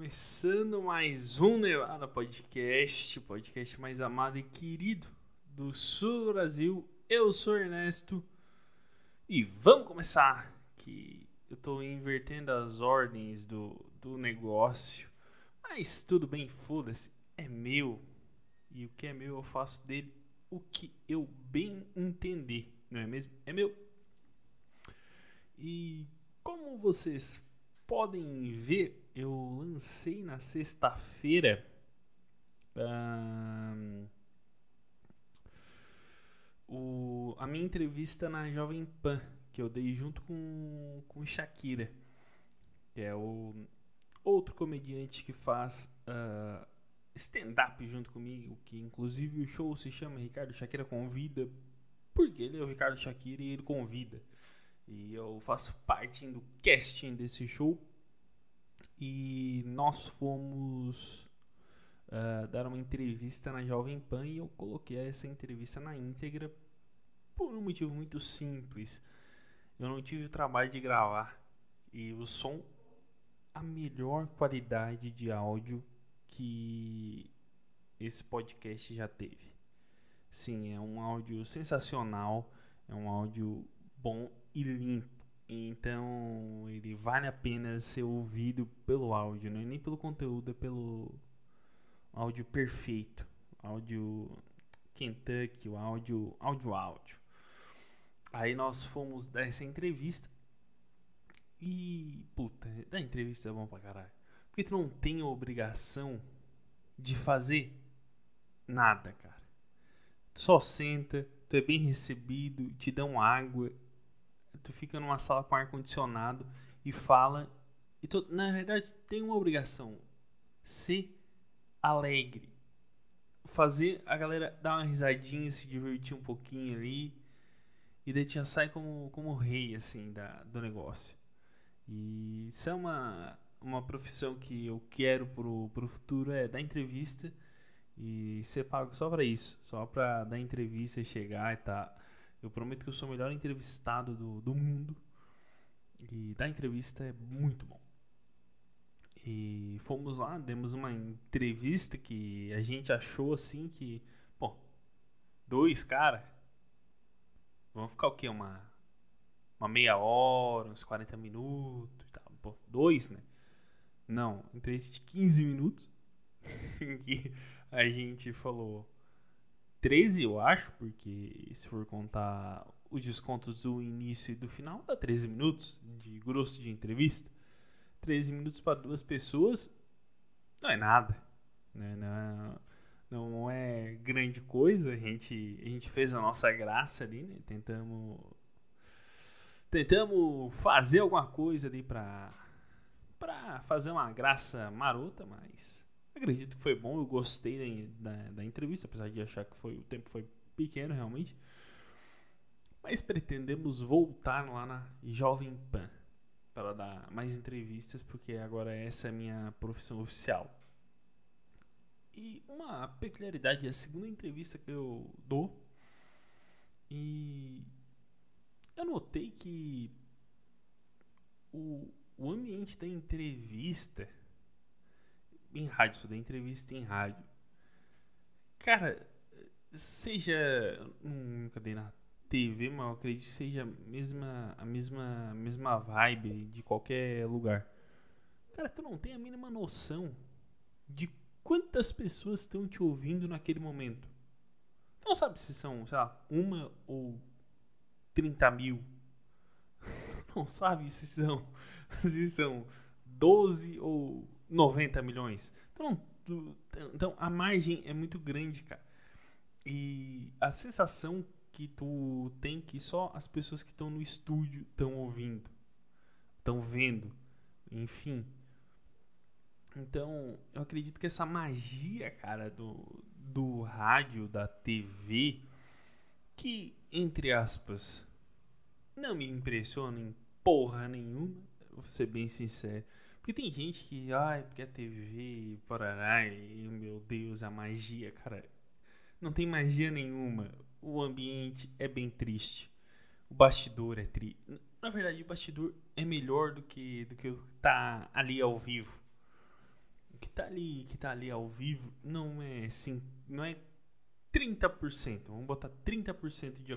Começando mais um Nevada Podcast, podcast mais amado e querido do sul do Brasil. Eu sou Ernesto e vamos começar. Que eu tô invertendo as ordens do, do negócio, mas tudo bem, foda-se, é meu e o que é meu eu faço dele o que eu bem entender, não é mesmo? É meu. E como vocês podem ver, eu lancei na sexta-feira. o, a minha entrevista na Jovem Pan, que eu dei junto com, com Shakira, que é o outro comediante que faz uh, stand-up junto comigo, que inclusive o show se chama Ricardo Shakira Convida, porque ele é o Ricardo Shakira e ele convida. E eu faço parte do casting desse show e nós fomos uh, dar uma entrevista na Jovem Pan e eu coloquei essa entrevista na íntegra por um motivo muito simples. Eu não tive o trabalho de gravar e o som, a melhor qualidade de áudio que esse podcast já teve. Sim, é um áudio sensacional, é um áudio bom e limpo. Então ele vale a pena ser ouvido pelo áudio, não é nem pelo conteúdo, é pelo áudio perfeito. Áudio Kentucky, o áudio, áudio, áudio. Aí nós fomos dar essa entrevista. E, puta, da entrevista é bom pra caralho. Porque tu não tem a obrigação de fazer nada, cara. Tu só senta, tu é bem recebido, te dão água, tu fica numa sala com ar condicionado e fala. E tu, na verdade, tem uma obrigação: ser alegre. Fazer a galera dar uma risadinha, se divertir um pouquinho ali. E daí já sai como, como rei, assim, da, do negócio. E isso é uma, uma profissão que eu quero pro, pro futuro, é dar entrevista e ser pago só para isso. Só para dar entrevista e chegar e tá eu prometo que eu sou o melhor entrevistado do, do mundo. E da entrevista é muito bom. E fomos lá, demos uma entrevista que a gente achou assim que, pô, dois cara, vamos ficar o quê? Uma, uma meia hora, uns 40 minutos e tal. Pô, dois, né? Não, entrevista de 15 minutos. que a gente falou 13, eu acho, porque se for contar os descontos do início e do final, dá 13 minutos de grosso de entrevista. 13 minutos para duas pessoas não é nada. Né? Não, não é grande coisa. A gente, a gente fez a nossa graça ali, né? Tentamos, tentamos fazer alguma coisa ali para para fazer uma graça marota, mas acredito que foi bom. Eu gostei da, da, da, entrevista, apesar de achar que foi, o tempo foi pequeno realmente. Mas pretendemos voltar lá na Jovem Pan para dar mais entrevistas, porque agora essa é a minha profissão oficial. E uma peculiaridade, a segunda entrevista que eu dou, e eu notei que o, o ambiente da entrevista em rádio, estudei entrevista em rádio. Cara, seja. Hum, cadê na TV, mas eu acredito que seja a mesma, a mesma, a mesma vibe de qualquer lugar. Cara, tu não tem a mínima noção de quantas pessoas estão te ouvindo naquele momento. Tu não sabe se são, sei lá, uma ou 30 mil. Tu não sabe se são, se são 12 ou 90 milhões. Então, então a margem é muito grande, cara. E a sensação que tu tem que só as pessoas que estão no estúdio estão ouvindo, estão vendo, enfim. Então, eu acredito que essa magia, cara, do, do rádio, da TV, que, entre aspas, não me impressiona em porra nenhuma, vou ser bem sincero. Porque tem gente que, ai, porque a TV, porará, e meu Deus, a magia, cara. Não tem magia nenhuma. O ambiente é bem triste. O bastidor é triste. Na verdade, o bastidor é melhor do que do que tá ali ao vivo. que tá ali, que tá ali ao vivo, não é sim, não é 30%. Vamos botar 30% de,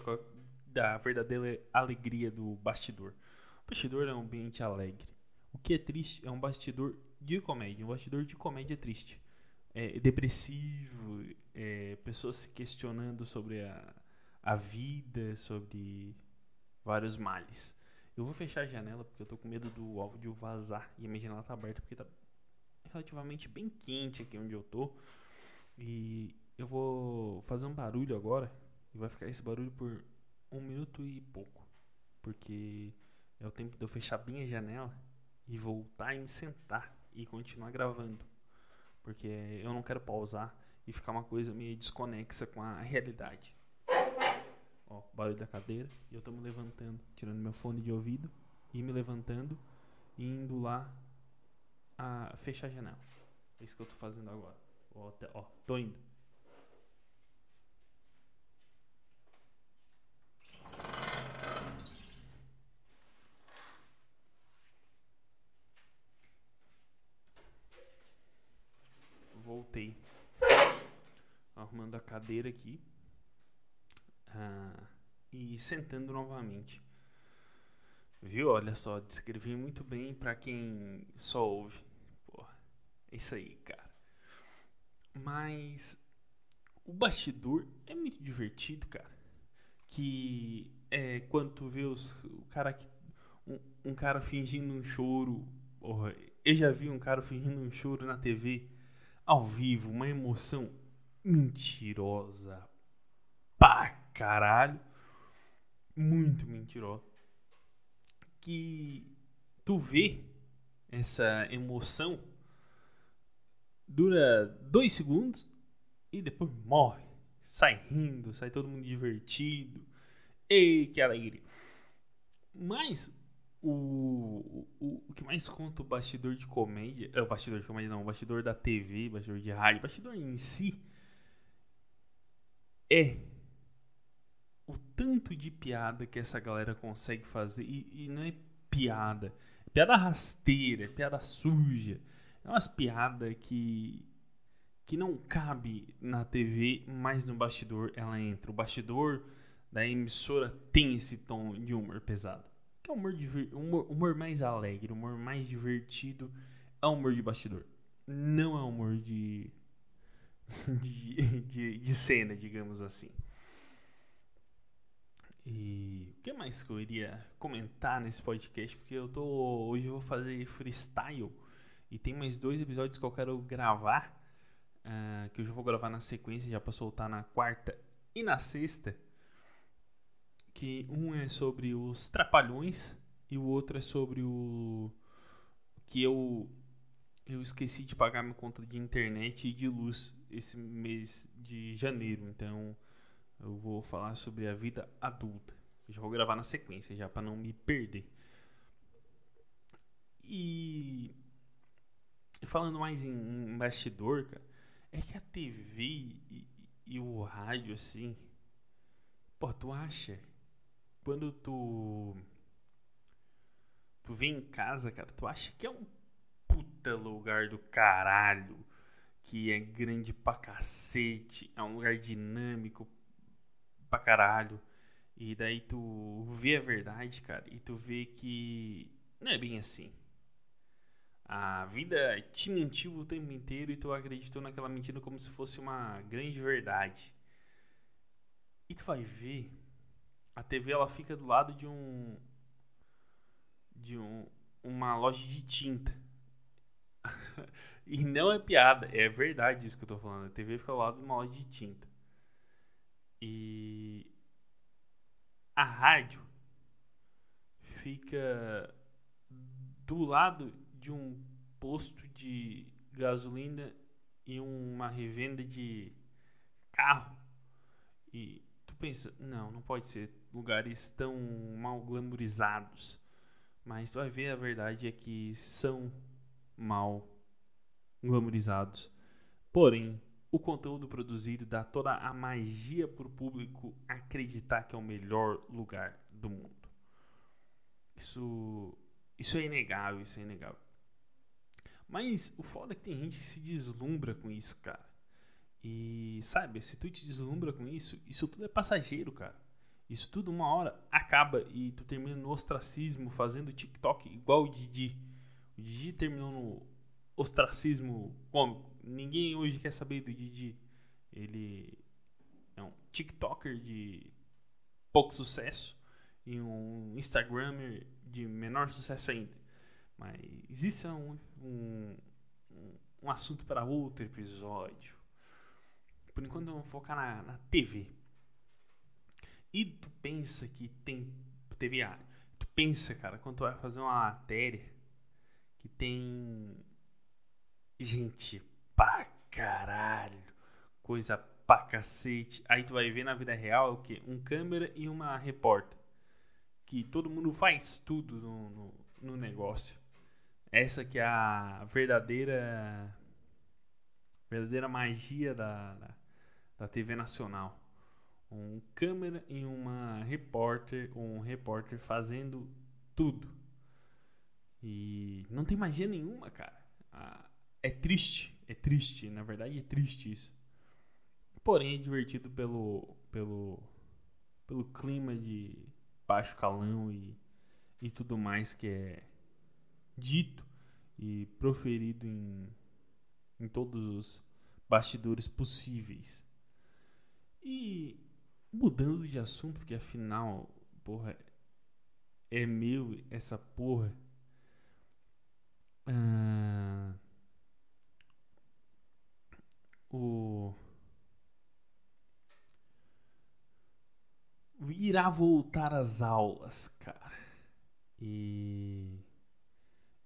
da verdadeira alegria do bastidor. O bastidor é um ambiente alegre. O que é triste é um bastidor de comédia. Um bastidor de comédia triste. É depressivo, é, pessoas se questionando sobre a, a vida, sobre vários males. Eu vou fechar a janela porque eu tô com medo do áudio vazar e a minha janela tá aberta porque tá relativamente bem quente aqui onde eu tô. E eu vou fazer um barulho agora e vai ficar esse barulho por um minuto e pouco. Porque é o tempo de eu fechar bem a janela e voltar e me sentar e continuar gravando. Porque eu não quero pausar e ficar uma coisa meio desconexa com a realidade. Ó, barulho da cadeira. E eu tô me levantando, tirando meu fone de ouvido e me levantando e indo lá a fechar a janela. É isso que eu tô fazendo agora. Ó, ó tô indo. Arrumando a cadeira aqui. Ah, e sentando novamente. Viu? Olha só, descrevi muito bem para quem só ouve. Porra, é isso aí, cara. Mas o bastidor é muito divertido, cara. Que é quando tu vê os, o cara que. Um, um cara fingindo um choro. Porra, eu já vi um cara fingindo um choro na TV ao vivo, uma emoção mentirosa pra caralho. Muito mentirosa. Que tu vê essa emoção dura dois segundos e depois morre. Sai rindo, sai todo mundo divertido. Ei, que alegria. Mas o, o, o que mais conta o bastidor de comédia. É, o bastidor de comédia não, o bastidor da TV, bastidor de rádio, bastidor em si é o tanto de piada que essa galera consegue fazer. E, e não é piada. É piada rasteira, é piada suja. É umas piadas que, que não cabe na TV, mas no bastidor ela entra. O bastidor da emissora tem esse tom de humor pesado. Que é humor, humor, humor mais alegre, humor mais divertido. É humor de bastidor. Não é humor de, de, de, de cena, digamos assim. E o que mais que eu iria comentar nesse podcast? Porque eu tô. Hoje eu vou fazer freestyle. E tem mais dois episódios que eu quero gravar. Uh, que eu já vou gravar na sequência, já pra soltar na quarta e na sexta. Que um é sobre os trapalhões e o outro é sobre o. Que eu. Eu esqueci de pagar minha conta de internet e de luz esse mês de janeiro. Então eu vou falar sobre a vida adulta. já vou gravar na sequência já para não me perder. E falando mais em, em bastidor, cara, é que a TV e, e, o rádio assim, pô, tu acha quando tu tu vem em casa, cara, tu acha que é um puta lugar do caralho, que é grande pra cacete, é um lugar dinâmico, pra caralho. E daí tu vê a verdade, cara, e tu vê que não é bem assim. A vida te mentiu o tempo inteiro e tu acreditou naquela mentira como se fosse uma grande verdade. E tu vai ver, a TV ela fica do lado de um de um, uma loja de tinta. e não é piada, é verdade isso que eu tô falando. A TV fica do lado de uma loja de tinta. E a rádio fica do lado de um posto de gasolina e uma revenda de carro. E tu pensa, não, não pode ser lugares tão mal glamorizados. Mas tu vai ver a verdade é que são mal glamorizados. Porém, o conteúdo produzido dá toda a magia para o público acreditar que é o melhor lugar do mundo. Isso, isso é inegável, isso é inegável. Mas o foda é que tem gente que se deslumbra com isso, cara. E sabe, se tu te deslumbra com isso, isso tudo é passageiro, cara. Isso tudo uma hora acaba e tu termina no ostracismo fazendo TikTok igual o Didi. O Didi terminou no ostracismo cômico. Ninguém hoje quer saber do Didi. Ele é um TikToker de pouco sucesso e um Instagrammer de menor sucesso ainda. Mas isso é um, um, um assunto para outro episódio. Por enquanto vamos focar na, na TV. E tu pensa que tem TV. Tu pensa, cara, quando tu vai fazer uma matéria que tem gente pra caralho, coisa pra cacete. Aí tu vai ver na vida real o que? Um câmera e uma repórter. Que todo mundo faz tudo no, no, no negócio. Essa que é a verdadeira verdadeira magia da, da, da TV nacional. Um câmera e uma repórter, um repórter fazendo tudo. E não tem magia nenhuma, cara. Ah, é triste, é triste, na verdade é triste isso. Porém é divertido pelo pelo pelo clima de baixo calão e, e tudo mais que é dito e proferido em, em todos os bastidores possíveis. E mudando de assunto, porque afinal, porra, é meu essa porra. Ah, o irá voltar às aulas, cara. E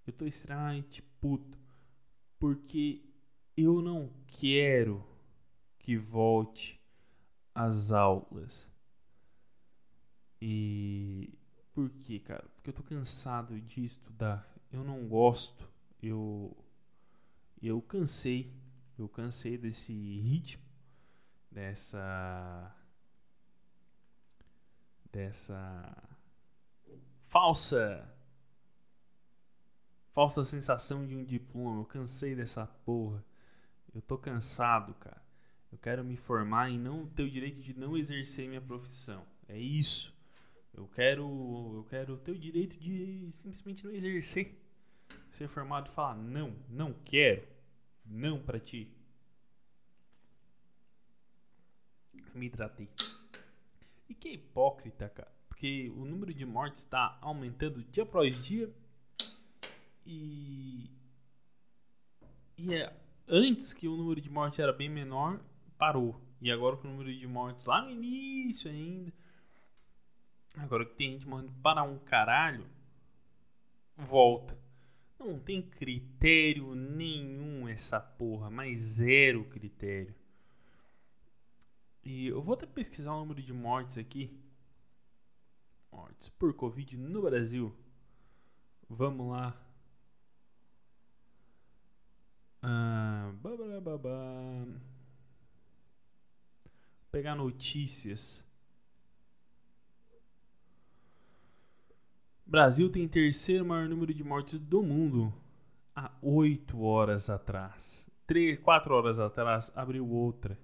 eu tô extremamente puto porque eu não quero que volte às aulas. E por quê, cara? Porque eu tô cansado de estudar. Eu não gosto. Eu eu cansei. Eu cansei desse ritmo, dessa dessa falsa falsa sensação de um diploma. Eu cansei dessa porra. Eu tô cansado, cara. Eu quero me formar e não ter o direito de não exercer minha profissão. É isso. Eu quero, eu quero ter o direito de simplesmente não exercer. Ser formado e falar não, não quero. Não para ti. Me tratei. E que hipócrita, cara. Porque o número de mortes está aumentando dia após dia. E. E é antes que o número de mortes era bem menor, parou. E agora com o número de mortes lá no início ainda. Agora que tem gente morrendo para um caralho, volta. Não tem critério nenhum essa porra, mas zero critério. E eu vou até pesquisar o número de mortes aqui. Mortes por Covid no Brasil. Vamos lá. Ah, Pegar notícias. Brasil tem terceiro maior número de mortes do mundo. Há oito horas atrás. Três, quatro horas atrás abriu outra.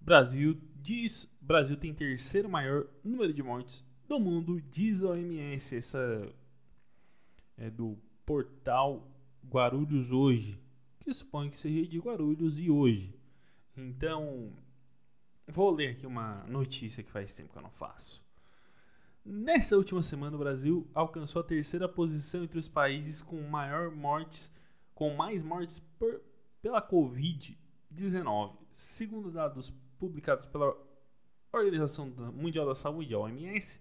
Brasil diz Brasil tem terceiro maior número de mortes do mundo, diz a OMS. Essa é do portal Guarulhos Hoje, que supõe que seja de Guarulhos e hoje. Então, vou ler aqui uma notícia que faz tempo que eu não faço. Nessa última semana, o Brasil alcançou a terceira posição entre os países com maior mortes, com mais mortes por, pela Covid-19, segundo dados publicados pela Organização Mundial da Saúde, a OMS,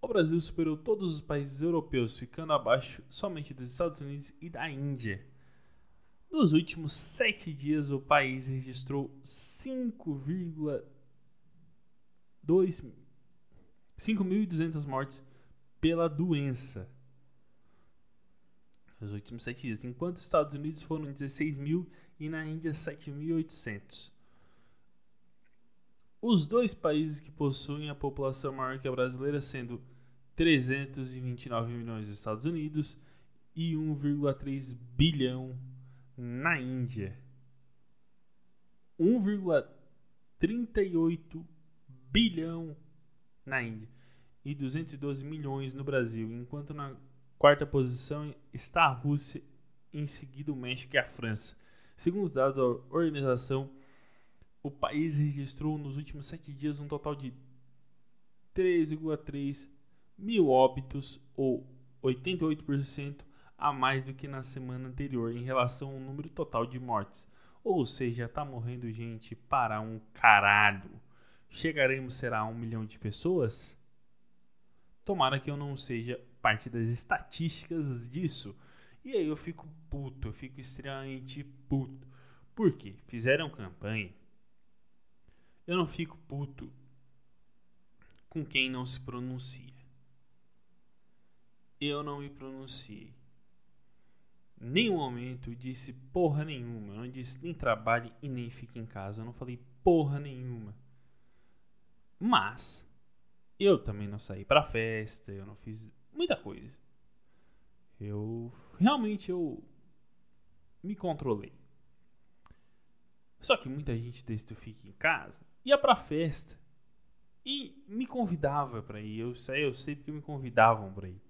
o Brasil superou todos os países europeus, ficando abaixo somente dos Estados Unidos e da Índia. Nos últimos sete dias, o país registrou 5.200 mortes pela doença. Nos últimos sete dias, enquanto os Estados Unidos foram 16 mil e na Índia 7.800. Os dois países que possuem a população maior que a brasileira, sendo 329 milhões dos Estados Unidos e 1,3 bilhão na Índia. 1,38 bilhão na Índia e 212 milhões no Brasil, enquanto na quarta posição está a Rússia, em seguida o México e a França. Segundo os dados da organização, o país registrou nos últimos sete dias um total de 3,3 mil óbitos, ou 88% a mais do que na semana anterior em relação ao número total de mortes. Ou seja, tá morrendo gente para um caralho. Chegaremos será a um milhão de pessoas? Tomara que eu não seja parte das estatísticas disso. E aí eu fico puto, eu fico extremamente puto. Por quê? Fizeram campanha. Eu não fico puto com quem não se pronuncia. Eu não me pronunciei. Nenhum momento disse porra nenhuma. Eu não disse nem trabalhe e nem fique em casa. Eu não falei porra nenhuma. Mas eu também não saí pra festa, eu não fiz muita coisa. Eu realmente eu me controlei. Só que muita gente desse tu fica em casa ia pra festa e me convidava para ir. Eu sei, eu sei porque me convidavam para ir.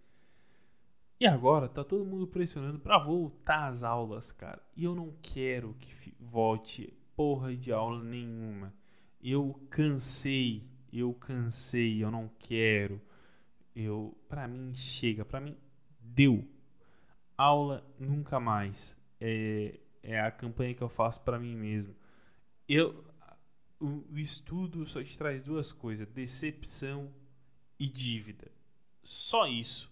E agora tá todo mundo pressionando para voltar às aulas, cara. E eu não quero que volte porra de aula nenhuma. Eu cansei, eu cansei, eu não quero. Eu, para mim chega, para mim deu. Aula nunca mais. É, é a campanha que eu faço para mim mesmo. Eu o, o estudo só te traz duas coisas: decepção e dívida. Só isso.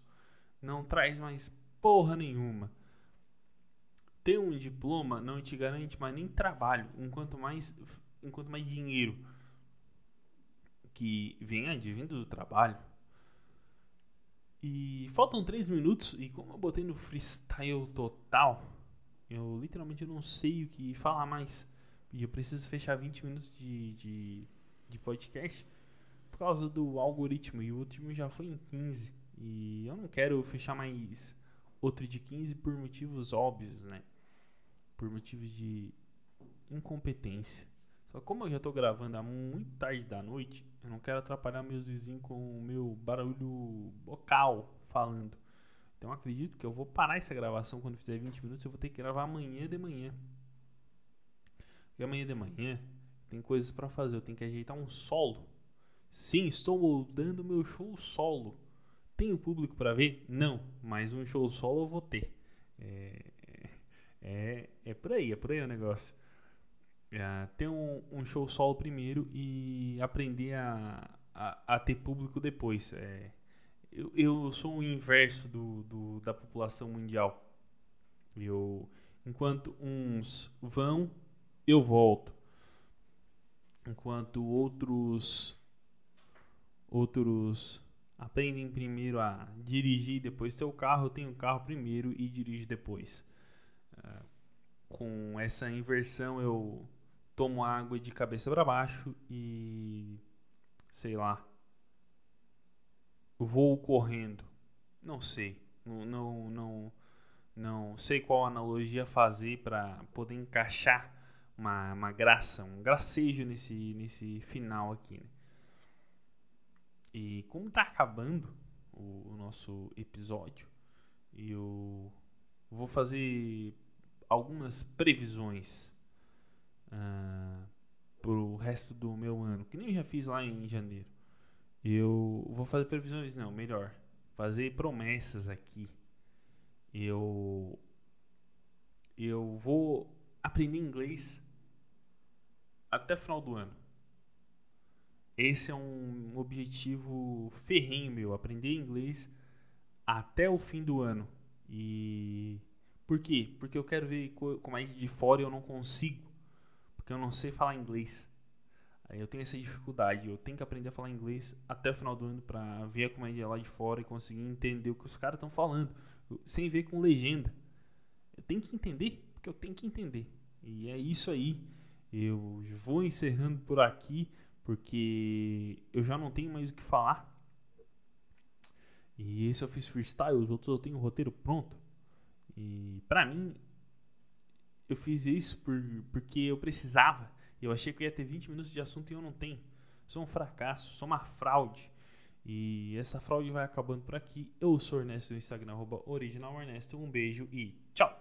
Não traz mais porra nenhuma. Ter um diploma não te garante mais nem trabalho, enquanto mais, enquanto mais dinheiro que vem advindo do trabalho. E faltam três minutos e como eu botei no freestyle total, eu literalmente não sei o que falar mais. E eu preciso fechar 20 minutos de, de, de podcast por causa do algoritmo. E o último já foi em 15. E eu não quero fechar mais outro de 15 por motivos óbvios, né? Por motivos de incompetência. Só como eu já tô gravando há muito tarde da noite, eu não quero atrapalhar meus vizinhos com o meu barulho vocal falando. Então acredito que eu vou parar essa gravação quando fizer 20 minutos. Eu vou ter que gravar amanhã de manhã. E amanhã de manhã tem coisas para fazer. Eu tenho que ajeitar um solo. Sim, estou moldando meu show solo. Tenho público para ver? Não, mas um show solo eu vou ter. É, é, é por aí, é por aí o negócio. É, ter um, um, show solo primeiro e aprender a, a, a ter público depois. É, eu, eu sou o inverso do, do, da população mundial. Eu, enquanto uns vão eu volto. Enquanto outros outros aprendem primeiro a dirigir, depois ter o carro, eu tenho o carro primeiro e dirijo depois. Uh, com essa inversão eu tomo água de cabeça para baixo e sei lá vou correndo. Não sei, não não não, não sei qual analogia fazer para poder encaixar uma, uma graça, um gracejo nesse, nesse final aqui. Né? E como tá acabando o, o nosso episódio, eu vou fazer algumas previsões uh, pro resto do meu ano, que nem eu já fiz lá em janeiro. Eu vou fazer previsões, não, melhor, fazer promessas aqui. Eu eu vou aprender inglês até final do ano. Esse é um objetivo ferrenho meu, aprender inglês até o fim do ano. E por quê? Porque eu quero ver como é de fora eu não consigo, porque eu não sei falar inglês. Eu tenho essa dificuldade, eu tenho que aprender a falar inglês até o final do ano para ver como é lá de fora e conseguir entender o que os caras estão falando, sem ver com legenda. Eu tenho que entender, porque eu tenho que entender. E é isso aí. Eu vou encerrando por aqui porque eu já não tenho mais o que falar. E esse eu fiz freestyle, os outros eu tenho o roteiro pronto. pra mim, eu fiz isso por, porque eu precisava. Eu achei que eu ia ter 20 minutos de assunto e eu não tenho. Sou um fracasso, sou uma fraude. E essa fraude vai acabando por aqui. Eu sou Ernesto do Instagram, arroba original Ernesto. Um beijo e tchau!